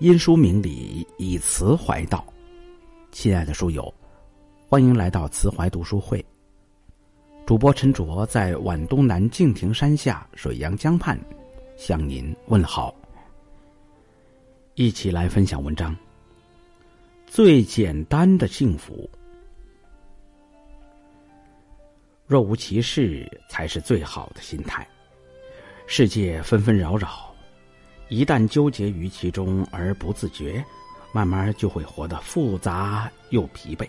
因书明理，以词怀道。亲爱的书友，欢迎来到慈怀读书会。主播陈卓在皖东南敬亭山下水阳江畔向您问好。一起来分享文章。最简单的幸福，若无其事，才是最好的心态。世界纷纷扰扰。一旦纠结于其中而不自觉，慢慢就会活得复杂又疲惫。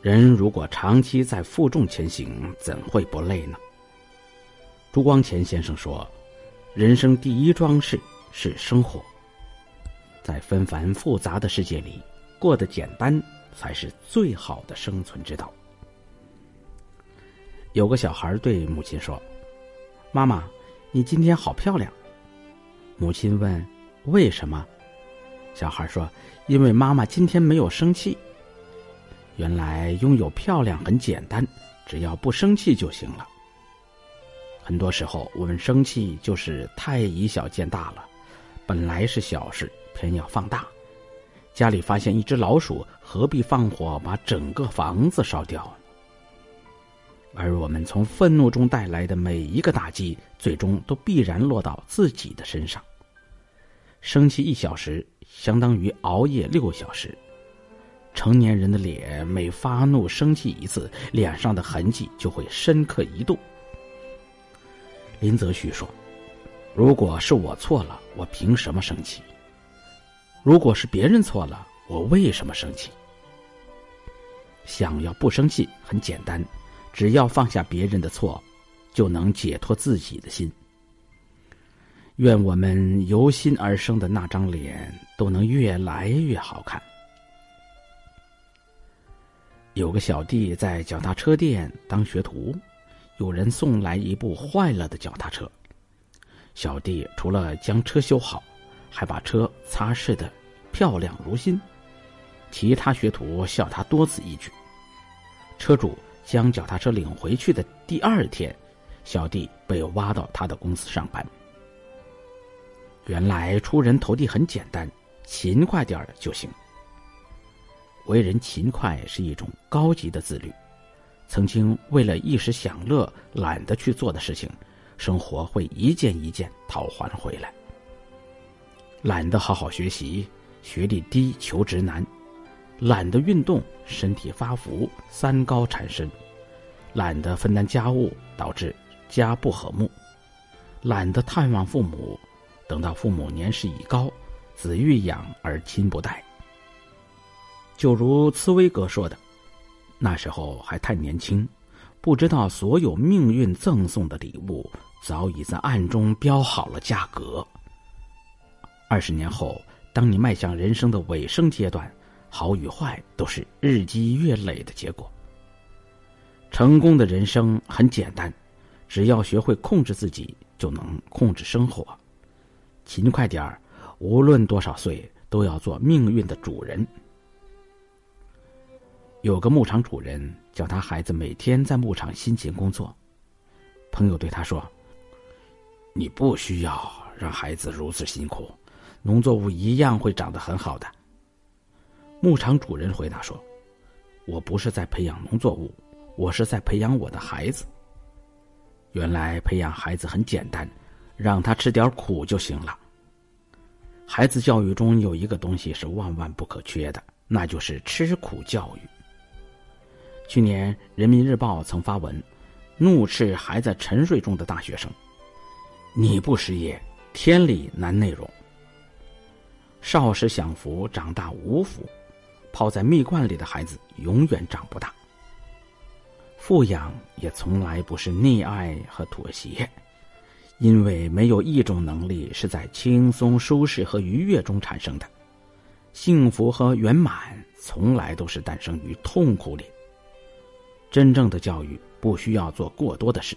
人如果长期在负重前行，怎会不累呢？朱光潜先生说：“人生第一桩事是生活，在纷繁复杂的世界里，过得简单才是最好的生存之道。”有个小孩对母亲说：“妈妈，你今天好漂亮。”母亲问：“为什么？”小孩说：“因为妈妈今天没有生气。”原来拥有漂亮很简单，只要不生气就行了。很多时候，我们生气就是太以小见大了，本来是小事，偏要放大。家里发现一只老鼠，何必放火把整个房子烧掉？而我们从愤怒中带来的每一个打击，最终都必然落到自己的身上。生气一小时，相当于熬夜六小时。成年人的脸每发怒生气一次，脸上的痕迹就会深刻一度。林则徐说：“如果是我错了，我凭什么生气？如果是别人错了，我为什么生气？”想要不生气很简单，只要放下别人的错，就能解脱自己的心。愿我们由心而生的那张脸都能越来越好看。有个小弟在脚踏车店当学徒，有人送来一部坏了的脚踏车，小弟除了将车修好，还把车擦拭的漂亮如新。其他学徒笑他多此一举。车主将脚踏车领回去的第二天，小弟被挖到他的公司上班。原来出人头地很简单，勤快点儿就行。为人勤快是一种高级的自律。曾经为了一时享乐懒得去做的事情，生活会一件一件讨还回来。懒得好好学习，学历低，求职难；懒得运动，身体发福，三高缠身；懒得分担家务，导致家不和睦；懒得探望父母。等到父母年事已高，子欲养而亲不待。就如茨威格说的：“那时候还太年轻，不知道所有命运赠送的礼物早已在暗中标好了价格。二十年后，当你迈向人生的尾声阶段，好与坏都是日积月累的结果。成功的人生很简单，只要学会控制自己，就能控制生活。”勤快点儿，无论多少岁，都要做命运的主人。有个牧场主人叫他孩子每天在牧场辛勤工作，朋友对他说：“你不需要让孩子如此辛苦，农作物一样会长得很好的。”牧场主人回答说：“我不是在培养农作物，我是在培养我的孩子。原来培养孩子很简单。”让他吃点苦就行了。孩子教育中有一个东西是万万不可缺的，那就是吃苦教育。去年《人民日报》曾发文，怒斥还在沉睡中的大学生：“你不失业，天理难内容。少时享福，长大无福，泡在蜜罐里的孩子永远长不大。富养也从来不是溺爱和妥协。”因为没有一种能力是在轻松、舒适和愉悦中产生的，幸福和圆满从来都是诞生于痛苦里。真正的教育不需要做过多的事，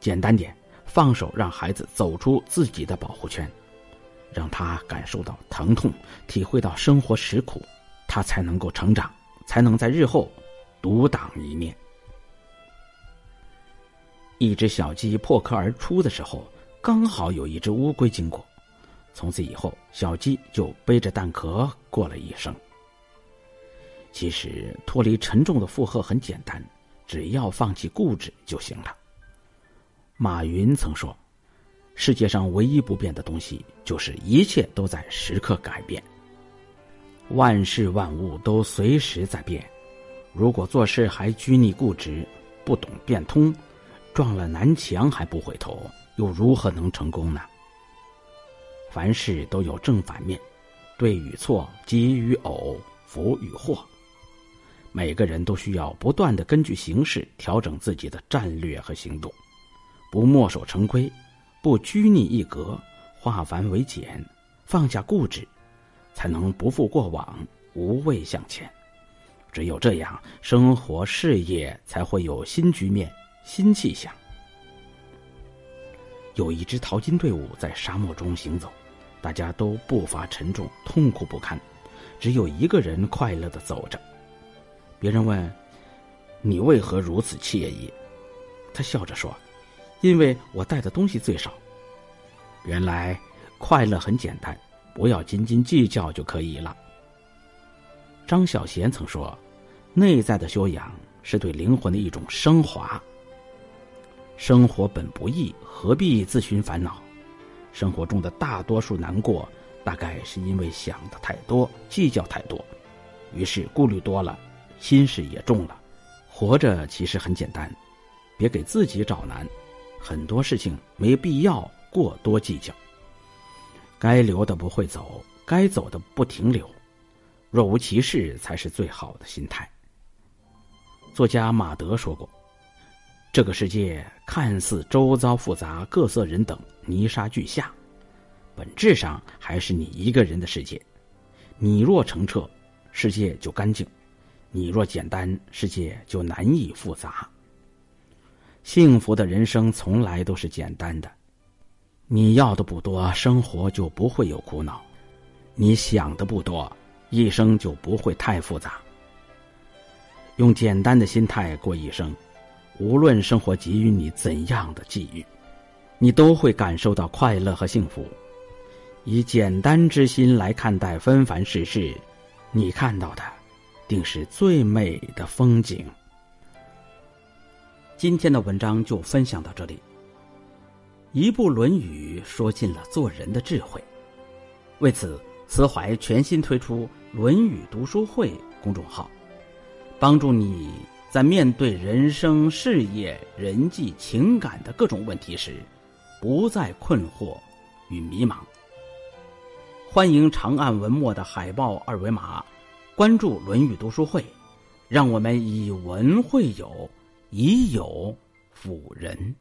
简单点，放手让孩子走出自己的保护圈，让他感受到疼痛，体会到生活实苦，他才能够成长，才能在日后独当一面。一只小鸡破壳而出的时候。刚好有一只乌龟经过，从此以后，小鸡就背着蛋壳过了一生。其实，脱离沉重的负荷很简单，只要放弃固执就行了。马云曾说：“世界上唯一不变的东西，就是一切都在时刻改变。万事万物都随时在变。如果做事还拘泥固执，不懂变通，撞了南墙还不回头，又如何能成功呢？”凡事都有正反面，对与错，吉与偶，福与祸。每个人都需要不断的根据形势调整自己的战略和行动，不墨守成规，不拘泥一格，化繁为简，放下固执，才能不负过往，无畏向前。只有这样，生活事业才会有新局面、新气象。有一支淘金队伍在沙漠中行走。大家都步伐沉重，痛苦不堪，只有一个人快乐的走着。别人问：“你为何如此惬意？”他笑着说：“因为我带的东西最少。”原来快乐很简单，不要斤斤计较就可以了。张小娴曾说：“内在的修养是对灵魂的一种升华。”生活本不易，何必自寻烦恼？生活中的大多数难过，大概是因为想的太多，计较太多，于是顾虑多了，心事也重了。活着其实很简单，别给自己找难。很多事情没必要过多计较。该留的不会走，该走的不停留，若无其事才是最好的心态。作家马德说过。这个世界看似周遭复杂，各色人等，泥沙俱下，本质上还是你一个人的世界。你若澄澈，世界就干净；你若简单，世界就难以复杂。幸福的人生从来都是简单的。你要的不多，生活就不会有苦恼；你想的不多，一生就不会太复杂。用简单的心态过一生。无论生活给予你怎样的际遇，你都会感受到快乐和幸福。以简单之心来看待纷繁世事，你看到的定是最美的风景。今天的文章就分享到这里。一部《论语》说尽了做人的智慧。为此，慈怀全新推出《论语读书会》公众号，帮助你。在面对人生、事业、人际、情感的各种问题时，不再困惑与迷茫。欢迎长按文末的海报二维码，关注《论语读书会》，让我们以文会友，以友辅人。